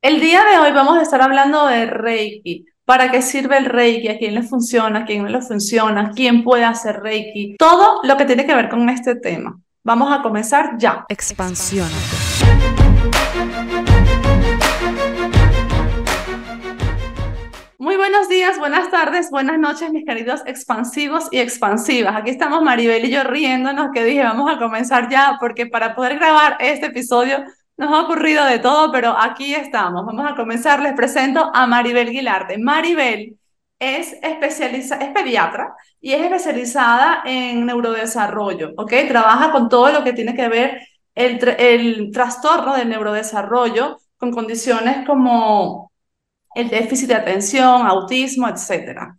El día de hoy vamos a estar hablando de Reiki. ¿Para qué sirve el Reiki? ¿A quién le funciona? ¿A quién no le funciona? ¿Quién puede hacer Reiki? Todo lo que tiene que ver con este tema. Vamos a comenzar ya. Expansión. Muy buenos días, buenas tardes, buenas noches, mis queridos expansivos y expansivas. Aquí estamos Maribel y yo riéndonos que dije, vamos a comenzar ya, porque para poder grabar este episodio nos ha ocurrido de todo, pero aquí estamos. Vamos a comenzar. Les presento a Maribel Guilarte. Maribel es, especializa es pediatra y es especializada en neurodesarrollo, ¿ok? Trabaja con todo lo que tiene que ver el, el trastorno del neurodesarrollo con condiciones como el déficit de atención, autismo, etcétera.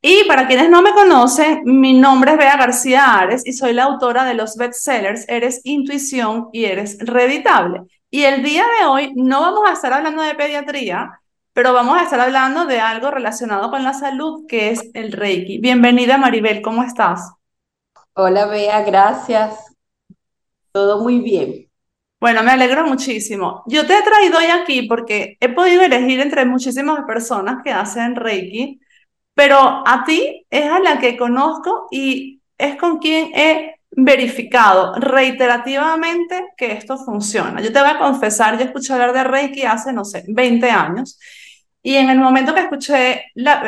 Y para quienes no me conocen, mi nombre es Bea García Ares y soy la autora de los bestsellers Eres Intuición y Eres Reditable. Y el día de hoy no vamos a estar hablando de pediatría, pero vamos a estar hablando de algo relacionado con la salud, que es el Reiki. Bienvenida Maribel, ¿cómo estás? Hola Bea, gracias. Todo muy bien. Bueno, me alegro muchísimo. Yo te he traído hoy aquí porque he podido elegir entre muchísimas personas que hacen Reiki pero a ti es a la que conozco y es con quien he verificado reiterativamente que esto funciona. Yo te voy a confesar, yo escuché hablar de Reiki hace, no sé, 20 años. Y en el momento que escuché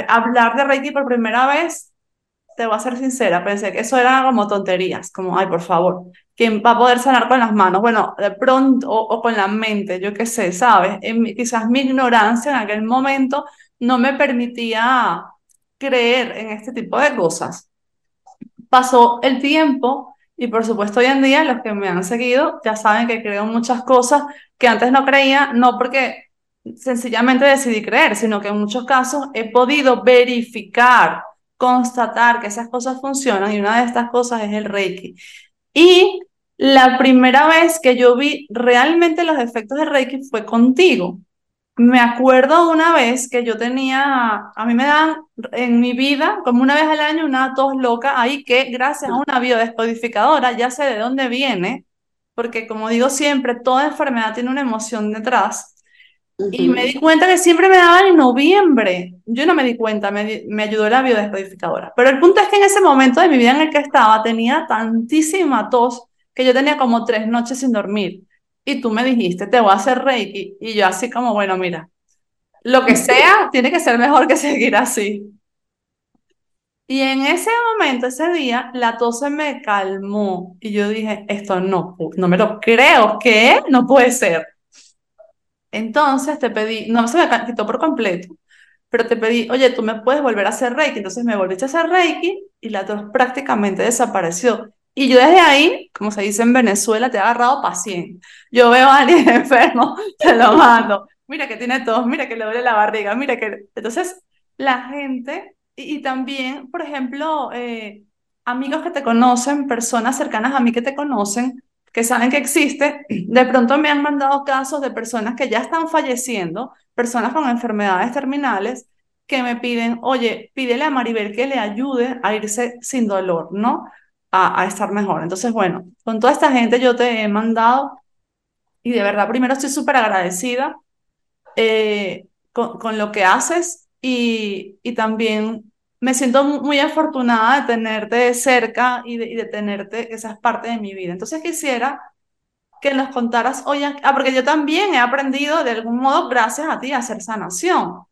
hablar de Reiki por primera vez, te voy a ser sincera, pensé que eso era como tonterías, como, ay, por favor, ¿quién va a poder sanar con las manos? Bueno, de pronto, o, con la mente, yo qué sé, ¿sabes? quizás mi ignorancia en aquel momento no me permitía creer en este tipo de cosas. Pasó el tiempo y por supuesto hoy en día los que me han seguido ya saben que creo muchas cosas que antes no creía, no porque sencillamente decidí creer, sino que en muchos casos he podido verificar, constatar que esas cosas funcionan y una de estas cosas es el Reiki. Y la primera vez que yo vi realmente los efectos del Reiki fue contigo. Me acuerdo una vez que yo tenía, a mí me dan en mi vida, como una vez al año, una tos loca ahí que gracias a una biodescodificadora ya sé de dónde viene, porque como digo siempre, toda enfermedad tiene una emoción detrás. Y me di cuenta que siempre me daban en noviembre. Yo no me di cuenta, me, me ayudó la biodescodificadora. Pero el punto es que en ese momento de mi vida en el que estaba tenía tantísima tos que yo tenía como tres noches sin dormir y tú me dijiste, te voy a hacer Reiki. Y yo así como, bueno, mira, lo que sea, tiene que ser mejor que seguir así. Y en ese momento, ese día, la tos se me calmó y yo dije, esto no, no me lo creo, ¿qué? No puede ser. Entonces te pedí, no se me quitó por completo, pero te pedí, oye, tú me puedes volver a hacer Reiki. Entonces me volviste a hacer Reiki y la tos prácticamente desapareció. Y yo desde ahí, como se dice en Venezuela, te he agarrado paciente. Yo veo a alguien enfermo, te lo mando. Mira que tiene tos, mira que le duele la barriga, mira que... Entonces, la gente, y, también, por ejemplo, eh, amigos que te conocen, personas cercanas a mí que te conocen, que saben que existe, de pronto me han mandado casos de personas que ya están falleciendo, personas con enfermedades terminales, que me piden, oye, pídele a Maribel que le ayude a irse sin dolor, ¿no? A, estar mejor. Entonces, bueno, con toda esta gente yo te he mandado y de verdad, primero estoy súper agradecida eh, con, con, lo que haces y, y, también me siento muy afortunada de tenerte cerca y de, y de tenerte, que seas parte de mi vida. Entonces quisiera que nos contaras hoy, ah, porque yo también he aprendido de algún modo, gracias a ti, a hacer sanación.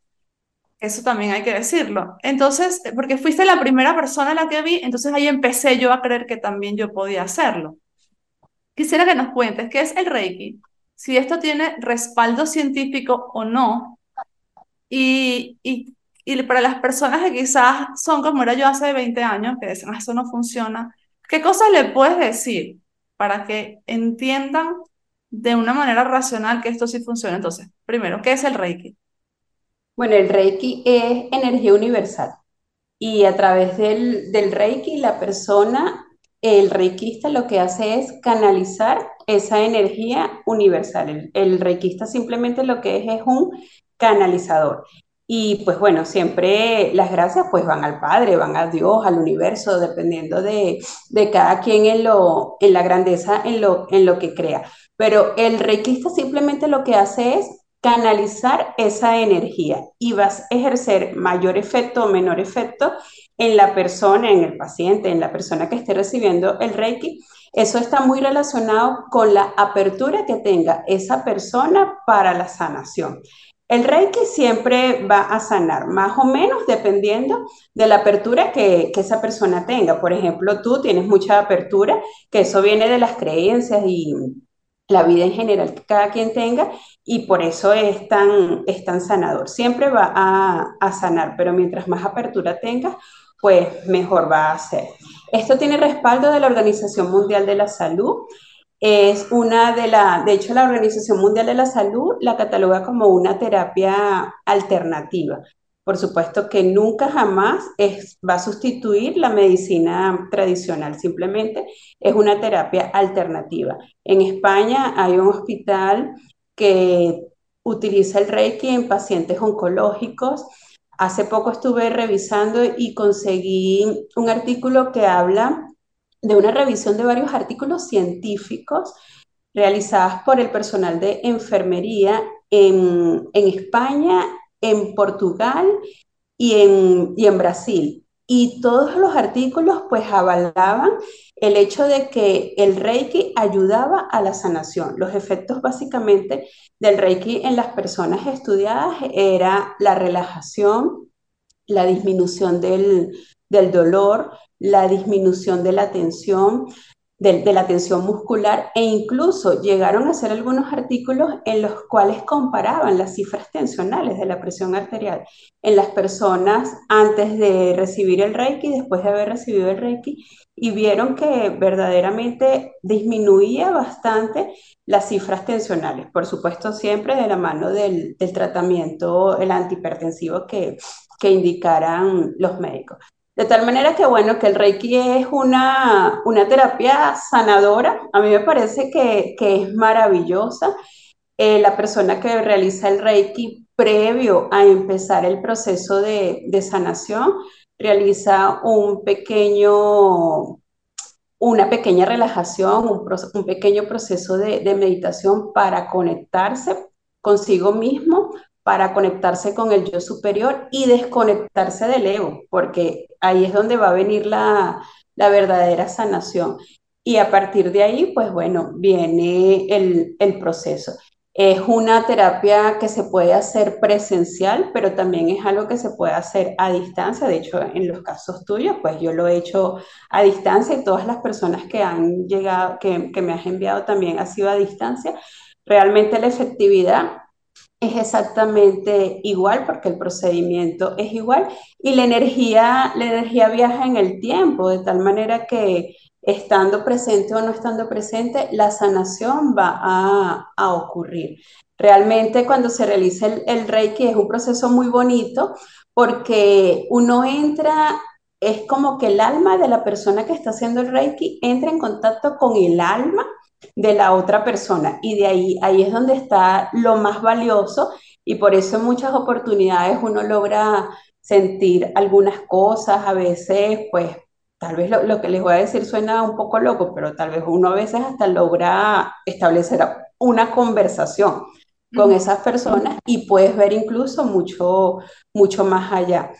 Eso también hay que decirlo. Entonces, porque fuiste la primera persona a la que vi, entonces ahí empecé yo a creer que también yo podía hacerlo. Quisiera que nos cuentes qué es el Reiki, si esto tiene respaldo científico o no, y, y, y para las personas que quizás son como era yo hace 20 años, que dicen, ah, eso no funciona, ¿qué cosas le puedes decir para que entiendan de una manera racional que esto sí funciona? Entonces, primero, ¿qué es el Reiki? Bueno, el Reiki es energía universal y a través del, del Reiki la persona, el reikista lo que hace es canalizar esa energía universal. El, el simplemente lo que es es un canalizador. Y pues bueno, siempre las gracias pues van al Padre, van a Dios, al universo, dependiendo de, de cada quien en, lo, en la grandeza, en lo, en lo que crea. Pero el reikista simplemente lo que hace es canalizar esa energía y vas a ejercer mayor efecto o menor efecto en la persona, en el paciente, en la persona que esté recibiendo el Reiki. Eso está muy relacionado con la apertura que tenga esa persona para la sanación. El Reiki siempre va a sanar, más o menos dependiendo de la apertura que, que, esa persona tenga. Por ejemplo, tú tienes mucha apertura, que eso viene de las creencias y la vida en general que cada quien tenga, y por eso es tan, es tan sanador. Siempre va a, a sanar, pero mientras más apertura tengas, pues mejor va a ser. Esto tiene respaldo de la Organización Mundial de la Salud es una de la, de hecho la Organización Mundial de la Salud la cataloga como una terapia alternativa. Por supuesto que nunca jamás va a sustituir la medicina tradicional, simplemente es una terapia alternativa. En España hay un hospital que utiliza el Reiki en pacientes oncológicos. Hace poco estuve revisando y conseguí un artículo que habla de una revisión de varios artículos científicos realizados por el personal de enfermería en, España, en Portugal y en, y en Brasil. Y todos los artículos pues avalaban el hecho de que el Reiki ayudaba a la sanación. Los efectos básicamente del Reiki en las personas estudiadas era la relajación, la disminución del, del dolor, la disminución de la tensión, de, la tensión muscular e incluso llegaron a hacer algunos artículos en los cuales comparaban las cifras tensionales de la presión arterial en las personas antes de recibir el Reiki, después de haber recibido el Reiki, y vieron que verdaderamente disminuía bastante las cifras tensionales, por supuesto siempre de la mano del, tratamiento, el antihipertensivo que, que indicaran los médicos. De tal manera que, bueno, que el Reiki es una, una terapia sanadora. A mí me parece que, que es maravillosa. Eh, la persona que realiza el Reiki previo a empezar el proceso de, de sanación realiza un pequeño, una pequeña relajación, un, pequeño proceso de meditación para conectarse consigo mismo, para conectarse con el yo superior y desconectarse del ego, porque ahí es donde va a venir la, la verdadera sanación. Y a partir de ahí, pues bueno, viene el, el proceso. Es una terapia que se puede hacer presencial, pero también es algo que se puede hacer a distancia. De hecho, en los casos tuyos, pues yo lo he hecho a distancia y todas las personas que han llegado, que, que me has enviado también ha sido a distancia. Realmente la efectividad es exactamente igual porque el procedimiento es igual y la energía, la energía viaja en el tiempo, de tal manera que estando presente o no estando presente, la sanación va a, ocurrir. Realmente cuando se realiza el, el Reiki es un proceso muy bonito porque uno entra, es como que el alma de la persona que está haciendo el Reiki entra en contacto con el alma de la otra persona. Y de ahí, ahí es donde está lo más valioso y por eso en muchas oportunidades uno logra sentir algunas cosas, a veces pues tal vez lo, que les voy a decir suena un poco loco, pero tal vez uno a veces hasta logra establecer una conversación con esas personas y puedes ver incluso mucho, mucho más allá.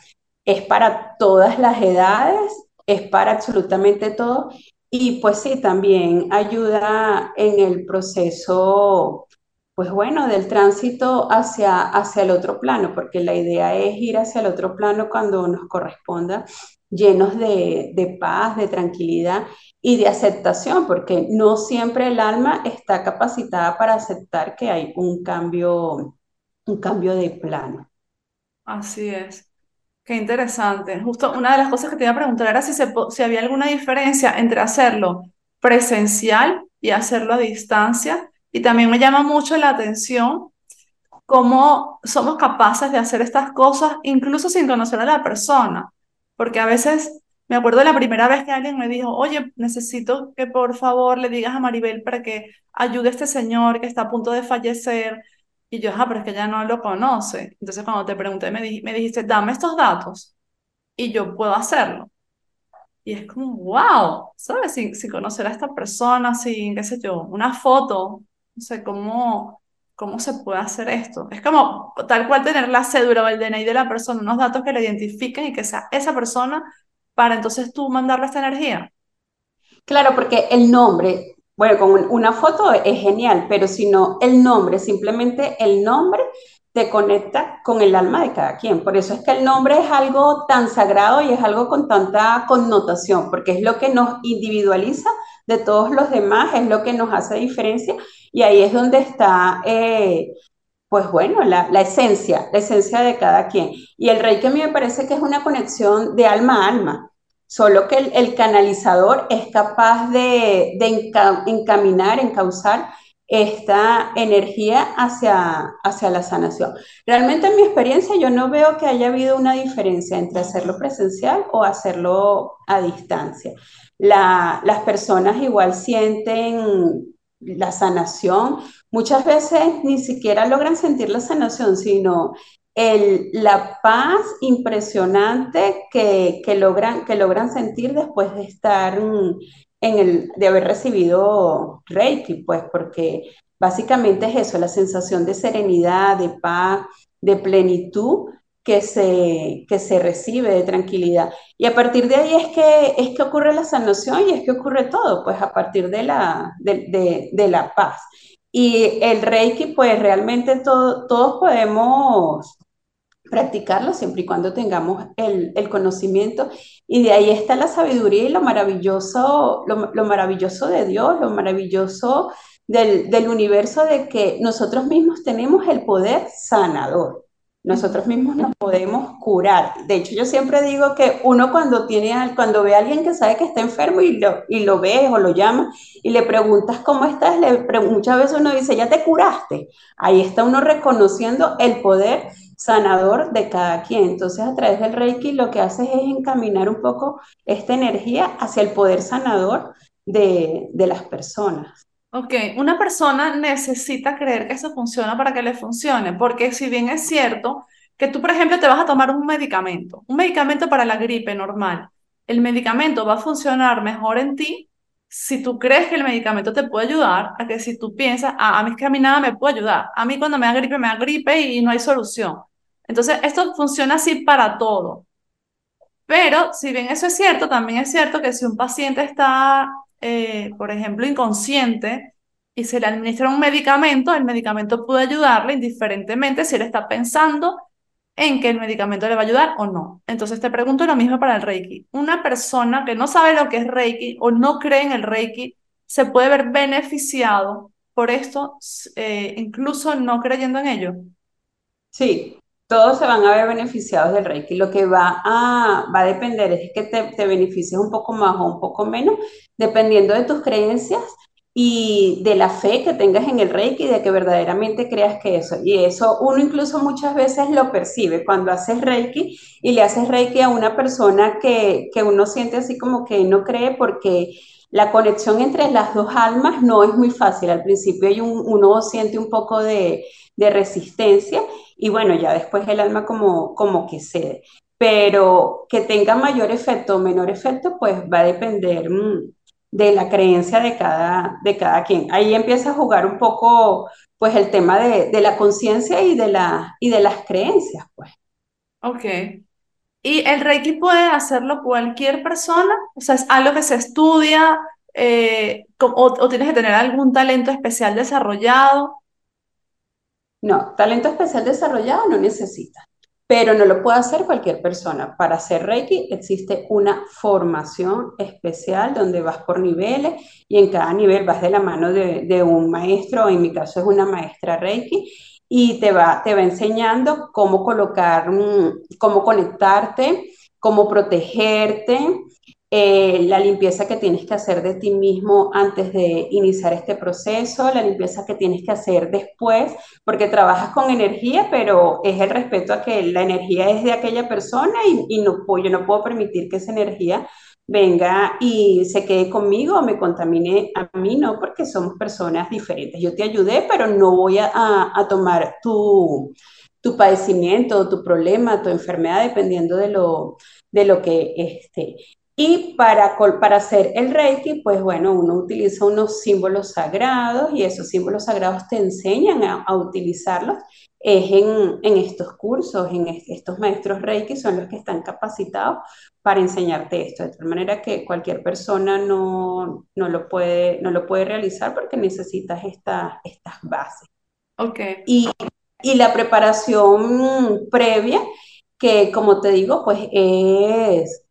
Es para todas las edades, es para absolutamente todo y pues sí, también ayuda en el proceso, pues bueno, del tránsito hacia, hacia el otro plano, porque la idea es ir hacia el otro plano cuando nos corresponda, llenos de, de paz, de tranquilidad y de aceptación, porque no siempre el alma está capacitada para aceptar que hay un cambio, un cambio de plano. Así es. Qué interesante. Justo una de las cosas que te iba a preguntar era si, si había alguna diferencia entre hacerlo presencial y hacerlo a distancia. Y también me llama mucho la atención cómo somos capaces de hacer estas cosas incluso sin conocer a la persona. Porque a veces me acuerdo de la primera vez que alguien me dijo, oye, necesito que por favor le digas a Maribel para que ayude a este señor que está a punto de fallecer y yo, ah, pero es que ella no lo conoce. Entonces cuando te pregunté, me, dijiste, dame estos datos y yo puedo hacerlo. Y es como, wow, ¿sabes? Sin, sin conocer a esta persona, sin, qué sé yo, una foto, no sé, cómo, ¿cómo se puede hacer esto? Es como tal cual tener la cédula o el DNI de la persona, unos datos que la identifiquen y que sea esa persona para entonces tú mandarle esta energía. Claro, porque el nombre, bueno, con una foto es genial, pero si no, el nombre, simplemente el nombre te conecta con el alma de cada quien. Por eso es que el nombre es algo tan sagrado y es algo con tanta connotación, porque es lo que nos individualiza de todos los demás, es lo que nos hace diferencia y ahí es donde está, eh, pues bueno, la, esencia, la esencia de cada quien. Y el rey que a mí me parece que es una conexión de alma a alma, solo que el, canalizador es capaz de, encaminar, encauzar esta energía hacia, hacia la sanación. Realmente en mi experiencia yo no veo que haya habido una diferencia entre hacerlo presencial o hacerlo a distancia. las personas igual sienten la sanación, muchas veces ni siquiera logran sentir la sanación, sino el, la paz impresionante que, que, logran, que logran sentir después de estar en el, de haber recibido Reiki, pues porque básicamente es eso, la sensación de serenidad, de paz, de plenitud que se, que se recibe, de tranquilidad. Y a partir de ahí es que, es que ocurre la sanación y es que ocurre todo, pues a partir de la, de, de, la paz. Y el Reiki, pues realmente todos podemos practicarlo siempre y cuando tengamos el, el, conocimiento. Y de ahí está la sabiduría y lo maravilloso, lo, lo maravilloso de Dios, lo maravilloso del, del, universo de que nosotros mismos tenemos el poder sanador. Nosotros mismos nos podemos curar. De hecho, yo siempre digo que uno cuando, tiene, cuando ve a alguien que sabe que está enfermo y lo, y lo ves o lo llama y le preguntas cómo estás, le, muchas veces uno dice, ya te curaste. Ahí está uno reconociendo el poder sanador de cada quien. Entonces, a través del Reiki lo que haces es encaminar un poco esta energía hacia el poder sanador de, de las personas. Ok, una persona necesita creer que eso funciona para que le funcione, porque si bien es cierto que tú, por ejemplo, te vas a tomar un medicamento, un medicamento para la gripe normal, el medicamento va a funcionar mejor en ti si tú crees que el medicamento te puede ayudar, a que si tú piensas, ah, a mí es que a mí nada me puede ayudar, a mí cuando me da gripe me da gripe y no hay solución. Entonces, esto funciona así para todo. Pero, si bien eso es cierto, también es cierto que si un paciente está, eh, por ejemplo, inconsciente y se le administra un medicamento, el medicamento puede ayudarle indiferentemente si él está pensando en que el medicamento le va a ayudar o no. Entonces te pregunto lo mismo para el Reiki. Una persona que no sabe lo que es Reiki o no cree en el Reiki, ¿se puede ver beneficiado por esto, eh, incluso no creyendo en ello? Sí, todos se van a ver beneficiados del Reiki. Lo que va a, va a depender es que te, te beneficies un poco más o un poco menos, dependiendo de tus creencias y de la fe que tengas en el Reiki, de que verdaderamente creas que eso. Y eso uno incluso muchas veces lo percibe cuando haces Reiki y le haces Reiki a una persona que, que uno siente así como que no cree porque la conexión entre las dos almas no es muy fácil. Al principio hay un, uno siente un poco de, de resistencia y bueno, ya después el alma como, como que cede. Pero que tenga mayor efecto o menor efecto, pues va a depender mm, de la creencia de cada, de cada quien. Ahí empieza a jugar un poco pues el tema de, de la conciencia y, de la, y de las creencias, pues. Ok. ¿Y el Reiki puede hacerlo cualquier persona? O sea, ¿es algo que se estudia eh, o, o, tienes que tener algún talento especial desarrollado? No, talento especial desarrollado no necesita, pero no lo puede hacer cualquier persona. Para hacer Reiki existe una formación especial donde vas por niveles y en cada nivel vas de la mano de, un maestro, en mi caso es una maestra Reiki, y te va, te va enseñando cómo colocar, cómo conectarte, cómo protegerte, eh, la limpieza que tienes que hacer de ti mismo antes de iniciar este proceso, la limpieza que tienes que hacer después, porque trabajas con energía, pero es el respeto a que la energía es de aquella persona y, yo no puedo permitir que esa energía venga y se quede conmigo o me contamine a mí, no, porque somos personas diferentes. Yo te ayudé, pero no voy a, a tomar tu, tu padecimiento, tu problema, tu enfermedad, dependiendo de lo, de lo que esté. Y para, para hacer el Reiki, pues bueno, uno utiliza unos símbolos sagrados y esos símbolos sagrados te enseñan a, a utilizarlos. Es en, en, estos cursos, en estos maestros Reiki son los que están capacitados para enseñarte esto, de tal manera que cualquier persona no, no, lo, puede, no lo puede realizar porque necesitas esta, estas bases. Okay. Y, y la preparación previa, que como te digo, pues es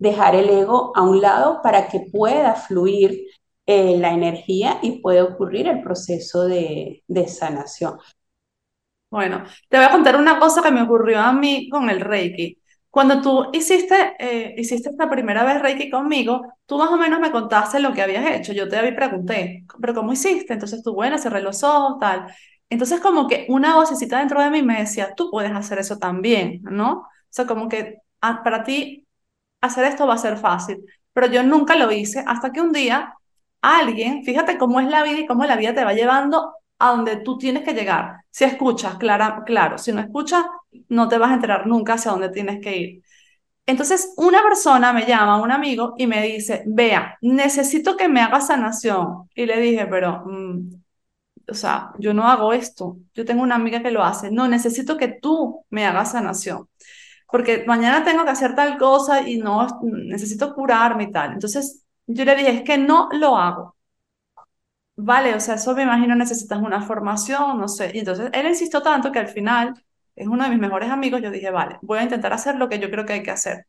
dejar el ego a un lado para que pueda fluir eh, la energía y pueda ocurrir el proceso de, de, sanación. Bueno, te voy a contar una cosa que me ocurrió a mí con el Reiki. Cuando tú hiciste, eh, hiciste esta primera vez Reiki conmigo, tú más o menos me contaste lo que habías hecho. Yo te pregunté, ¿pero cómo hiciste? Entonces tú, bueno, cerré los ojos, tal. Entonces como que una vocecita dentro de mí me decía, tú puedes hacer eso también, ¿no? O sea, como que ah, para ti hacer esto va a ser fácil. Pero yo nunca lo hice hasta que un día alguien, fíjate cómo es la vida y cómo la vida te va llevando a donde tú tienes que llegar. Si escuchas, clara, claro, si no escuchas, no te vas a enterar nunca hacia dónde tienes que ir. Entonces, una persona me llama, un amigo, y me dice, vea, necesito que me haga sanación. Y le dije, pero, mm, o sea, yo no hago esto. Yo tengo una amiga que lo hace. No, necesito que tú me hagas sanación porque mañana tengo que hacer tal cosa y no necesito curarme y tal. Entonces yo le dije, es que no lo hago. Vale, o sea, eso me imagino necesitas una formación, no sé. Y entonces él insistió tanto que al final es uno de mis mejores amigos. Yo dije, vale, voy a intentar hacer lo que yo creo que hay que hacer.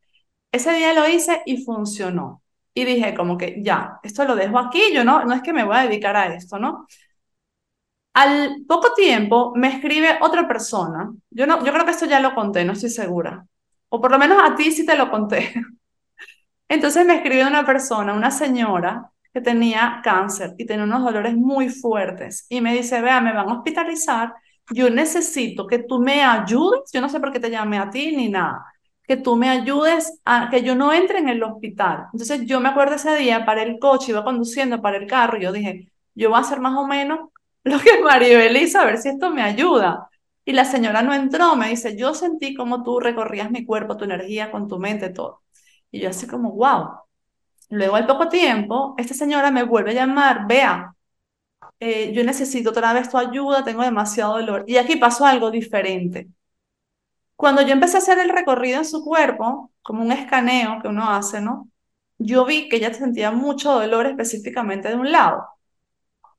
Ese día lo hice y funcionó. Y dije, como que ya, esto lo dejo aquí, yo no, no es que me voy a dedicar a esto, ¿no? Al poco tiempo me escribe otra persona. Yo, no, yo creo que esto ya lo conté, no estoy segura. O por lo menos a ti sí te lo conté. Entonces me escribe una persona, una señora que tenía cáncer y tenía unos dolores muy fuertes. Y me dice, vea, me van a hospitalizar. Yo necesito que tú me ayudes. Yo no sé por qué te llamé a ti ni nada. Que tú me ayudes a que yo no entre en el hospital. Entonces yo me acuerdo ese día, para el coche, iba conduciendo para el carro y yo dije, yo voy a hacer más o menos lo que Maribel hizo, a ver si esto me ayuda. Y la señora no entró, me dice, yo sentí como tú recorrías mi cuerpo, tu energía, con tu mente, todo. Y yo así como, wow. Luego al poco tiempo, esta señora me vuelve a llamar, vea, eh, yo necesito otra vez tu ayuda, tengo demasiado dolor. Y aquí pasó algo diferente. Cuando yo empecé a hacer el recorrido en su cuerpo, como un escaneo que uno hace, ¿no? Yo vi que ella sentía mucho dolor específicamente de un lado.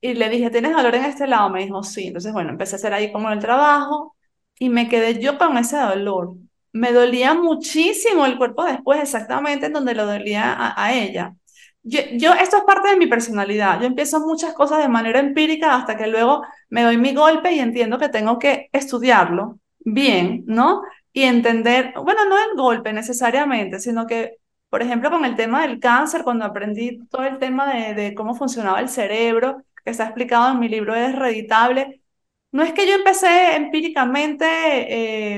Y le dije, ¿tienes dolor en este lado? Me dijo, sí. Entonces, bueno, empecé a hacer ahí como el trabajo y me quedé yo con ese dolor. Me dolía muchísimo el cuerpo después, exactamente en donde lo dolía a, ella. Yo, yo, esto es parte de mi personalidad. Yo empiezo muchas cosas de manera empírica hasta que luego me doy mi golpe y entiendo que tengo que estudiarlo bien, ¿no? Y entender, bueno, no el golpe necesariamente, sino que, por ejemplo, con el tema del cáncer, cuando aprendí todo el tema de, de cómo funcionaba el cerebro, que está explicado en mi libro es reditable. No es que yo empecé empíricamente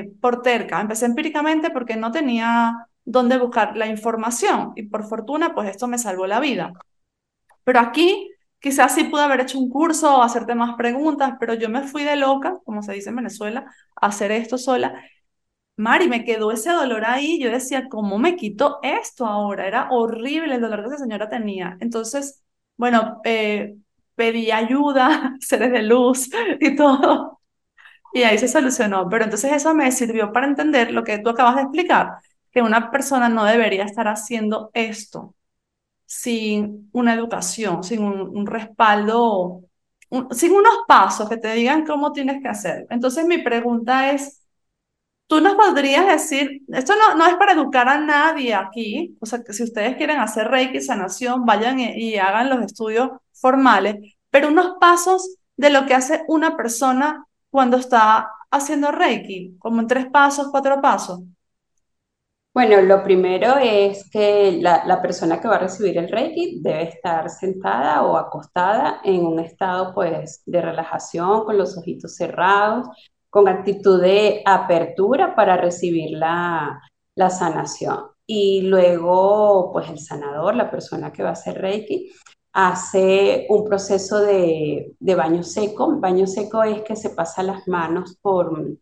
eh, por terca, empecé empíricamente porque no tenía dónde buscar la información y por fortuna pues esto me salvó la vida. Pero aquí quizás sí pude haber hecho un curso o hacerte más preguntas, pero yo me fui de loca, como se dice en Venezuela, a hacer esto sola. Mari, me quedó ese dolor ahí. Yo decía, ¿cómo me quito esto ahora? Era horrible el dolor que esa señora tenía. Entonces, bueno, eh, pedí ayuda, seres de luz y todo. Y ahí se solucionó. Pero entonces eso me sirvió para entender lo que tú acabas de explicar, que una persona no debería estar haciendo esto sin una educación, sin un, respaldo, sin unos pasos que te digan cómo tienes que hacer. Entonces mi pregunta es, ¿Tú nos podrías decir, esto no, no es para educar a nadie aquí, o sea, que si ustedes quieren hacer Reiki, sanación, vayan y, hagan los estudios formales, pero unos pasos de lo que hace una persona cuando está haciendo Reiki, como en tres pasos, cuatro pasos. Bueno, lo primero es que la, la, persona que va a recibir el Reiki debe estar sentada o acostada en un estado pues de relajación, con los ojitos cerrados, con actitud de apertura para recibir la, la sanación. Y luego, pues el sanador, la persona que va a hacer Reiki, hace un proceso de, de, baño seco. Baño seco es que se pasa las manos por,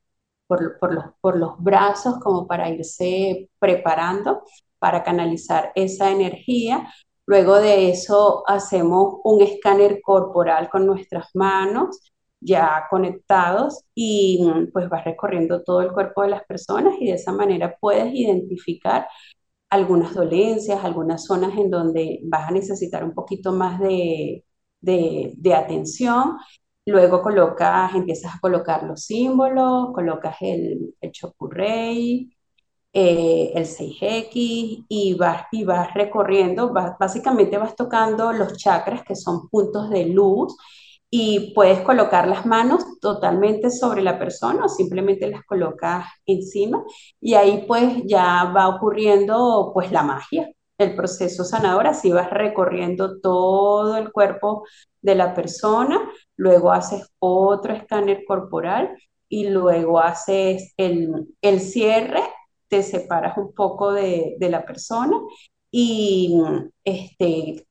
por, por, los, por los brazos como para irse preparando para canalizar esa energía. Luego de eso hacemos un escáner corporal con nuestras manos ya conectados y pues vas recorriendo todo el cuerpo de las personas y de esa manera puedes identificar algunas dolencias, algunas zonas en donde vas a necesitar un poquito más de, de, atención. Luego colocas, empiezas a colocar los símbolos, colocas el, el eh, el 6X y vas, y vas recorriendo, básicamente vas tocando los chakras que son puntos de luz y puedes colocar las manos totalmente sobre la persona o simplemente las colocas encima y ahí pues ya va ocurriendo pues la magia, el proceso sanador, así vas recorriendo todo el cuerpo de la persona, luego haces otro escáner corporal y luego haces el, el cierre te separas un poco de, de la persona y este,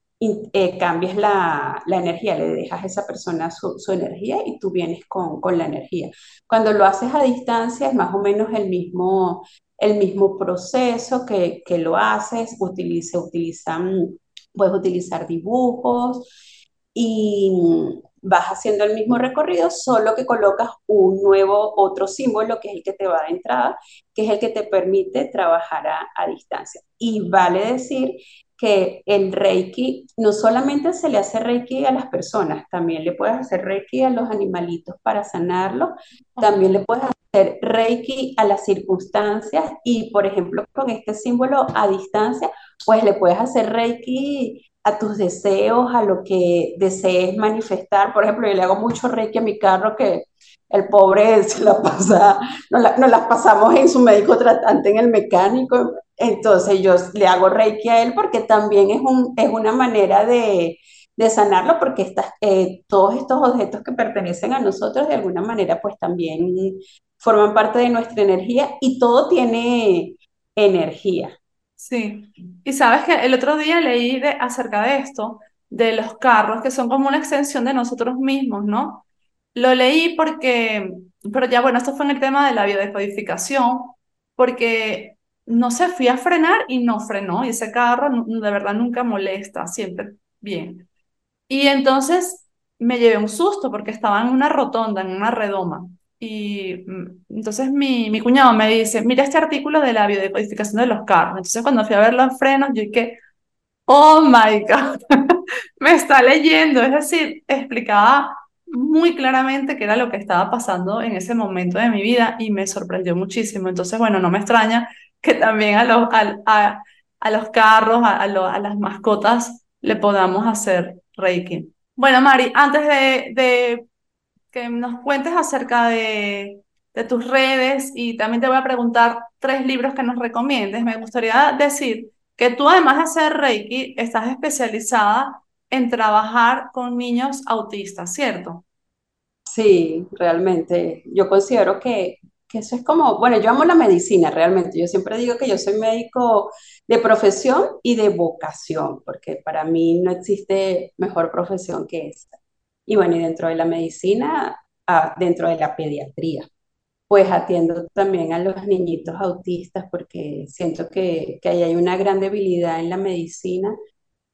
eh, cambias la, la, energía, le dejas a esa persona su, su energía y tú vienes con, con, la energía. Cuando lo haces a distancia es más o menos el mismo, el mismo proceso que, que lo haces, utiliza, utilizan, puedes utilizar dibujos y vas haciendo el mismo recorrido, solo que colocas un nuevo, otro símbolo, que es el que te va de entrada, que es el que te permite trabajar a, a distancia. Y vale decir que el Reiki no solamente se le hace Reiki a las personas, también le puedes hacer Reiki a los animalitos para sanarlos, también le puedes hacer Reiki a las circunstancias y, por ejemplo, con este símbolo a distancia, pues le puedes hacer Reiki a tus deseos, a lo que desees manifestar. Por ejemplo, yo le hago mucho reiki a mi carro que el pobre se la pasa, nos, la, las pasamos en su médico tratante, en el mecánico. Entonces yo le hago reiki a él porque también es, un, es una manera de, de sanarlo porque estas, eh, todos estos objetos que pertenecen a nosotros de alguna manera pues también forman parte de nuestra energía y todo tiene energía. Sí, y sabes que el otro día leí de, acerca de esto, de los carros, que son como una extensión de nosotros mismos, ¿no? Lo leí porque, pero ya bueno, esto fue en el tema de la biodecodificación, porque no se fui a frenar y no frenó, y ese carro de verdad nunca molesta, siempre bien. Y entonces me llevé un susto porque estaba en una rotonda, en una redoma. Y mm, entonces mi, mi cuñado me dice, mira este artículo de la biodecodificación de los carros. Entonces cuando fui a ver los frenos, yo dije, oh my God, me está leyendo. Es decir, explicaba muy claramente qué era lo que estaba pasando en ese momento de mi vida y me sorprendió muchísimo. Entonces, bueno, no me extraña que también a los, a, a, los carros, a, a, las mascotas, le podamos hacer Reiki. Bueno, Mari, antes de, de que nos cuentes acerca de, de tus redes y también te voy a preguntar tres libros que nos recomiendes. Me gustaría decir que tú además de hacer Reiki, estás especializada en trabajar con niños autistas, ¿cierto? Sí, realmente. Yo considero que, que, eso es como, bueno, yo amo la medicina realmente. Yo siempre digo que yo soy médico de profesión y de vocación, porque para mí no existe mejor profesión que esta. Y bueno, y dentro de la medicina, ah, dentro de la pediatría, pues atiendo también a los niñitos autistas porque siento que, que ahí hay una gran debilidad en la medicina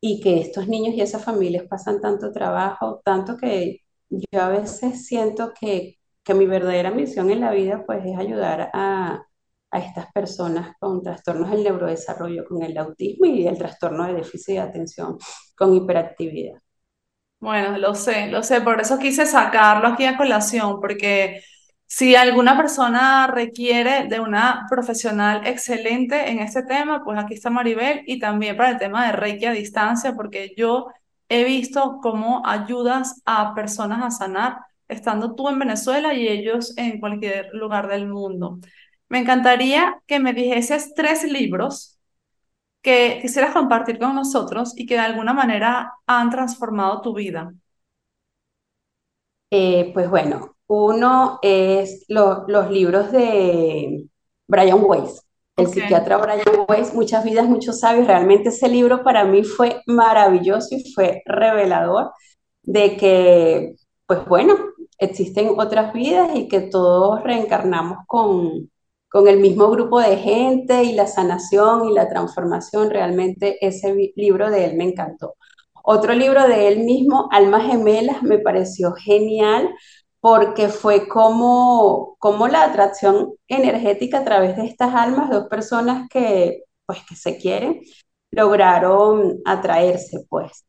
y que estos niños y esas familias pasan tanto trabajo, tanto que yo a veces siento que, que mi verdadera misión en la vida pues es ayudar a, a estas personas con trastornos del neurodesarrollo, con el autismo y el trastorno de déficit de atención con hiperactividad. Bueno, lo sé, lo sé, por eso quise sacarlo aquí a colación, porque si alguna persona requiere de una profesional excelente en este tema, pues aquí está Maribel y también para el tema de Reiki a distancia, porque yo he visto cómo ayudas a personas a sanar estando tú en Venezuela y ellos en cualquier lugar del mundo. Me encantaría que me dijeses tres libros que quisieras compartir con nosotros y que de alguna manera han transformado tu vida? Eh, pues bueno, uno es los libros de Brian Weiss, el psiquiatra Brian Weiss, Muchas vidas, muchos sabios. Realmente ese libro para mí fue maravilloso y fue revelador de que, pues bueno, existen otras vidas y que todos reencarnamos con, con el mismo grupo de gente y la sanación y la transformación, realmente ese libro de él me encantó. Otro libro de él mismo, Almas Gemelas, me pareció genial porque fue como, como la atracción energética a través de estas almas, dos personas que, pues, que se quieren, lograron atraerse, pues.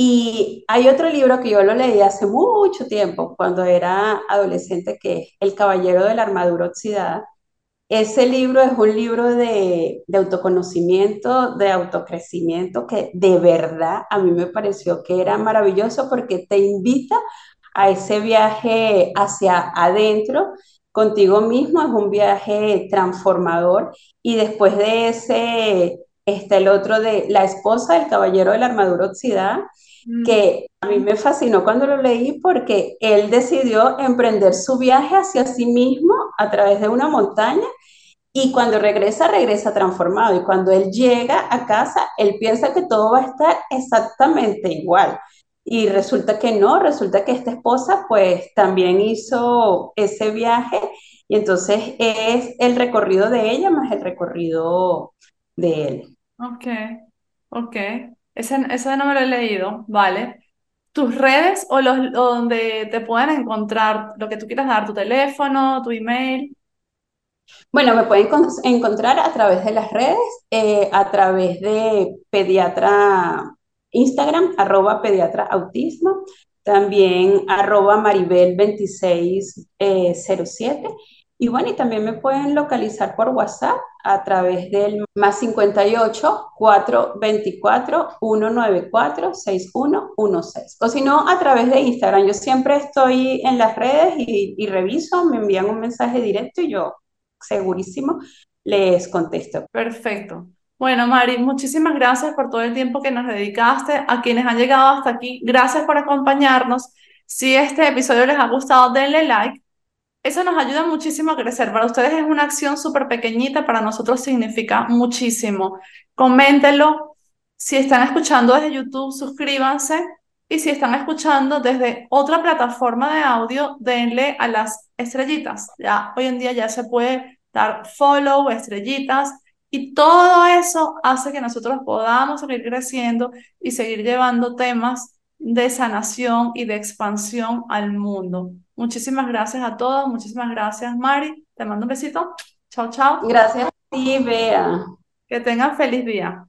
Y hay otro libro que yo lo leí hace mucho tiempo, cuando era adolescente, que es El Caballero de la Armadura Oxidada. Ese libro es un libro de, de autoconocimiento, de autocrecimiento, que de verdad a mí me pareció que era maravilloso porque te invita a ese viaje hacia adentro contigo mismo, es un viaje transformador y después de ese está el otro de La esposa del caballero de la armadura oxidada. Que a mí me fascinó cuando lo leí porque él decidió emprender su viaje hacia sí mismo a través de una montaña y cuando regresa, regresa transformado. Y cuando él llega a casa, él piensa que todo va a estar exactamente igual. Y resulta que no, resulta que esta esposa pues también hizo ese viaje y entonces es el recorrido de ella más el recorrido de él. Ok, ok. Ese, ese no me lo he leído, vale. ¿Tus redes o los donde te pueden encontrar lo que tú quieras dar, tu teléfono, tu email? Bueno, me pueden encontrar a través de las redes, eh, a través de pediatra Instagram, arroba pediatra autismo, también arroba maribel2607. Y bueno, y también me pueden localizar por WhatsApp a través del más 58 424 194 6116. O si no, a través de Instagram. Yo siempre estoy en las redes y, y reviso, me envían un mensaje directo y yo segurísimo les contesto. Perfecto. Bueno, Mari, muchísimas gracias por todo el tiempo que nos dedicaste. A quienes han llegado hasta aquí, gracias por acompañarnos. Si este episodio les ha gustado, denle like. Eso nos ayuda muchísimo a crecer. Para ustedes es una acción súper pequeñita, para nosotros significa muchísimo. Coméntenlo. Si están escuchando desde YouTube, suscríbanse. Y si están escuchando desde otra plataforma de audio, denle a las estrellitas. Ya hoy en día ya se puede dar follow, estrellitas y todo eso hace que nosotros podamos seguir creciendo y seguir llevando temas de sanación y de expansión al mundo. Muchísimas gracias a todos, muchísimas gracias Mari, te mando un besito, chao, chao. Gracias a ti, Bea. Que tengan feliz día.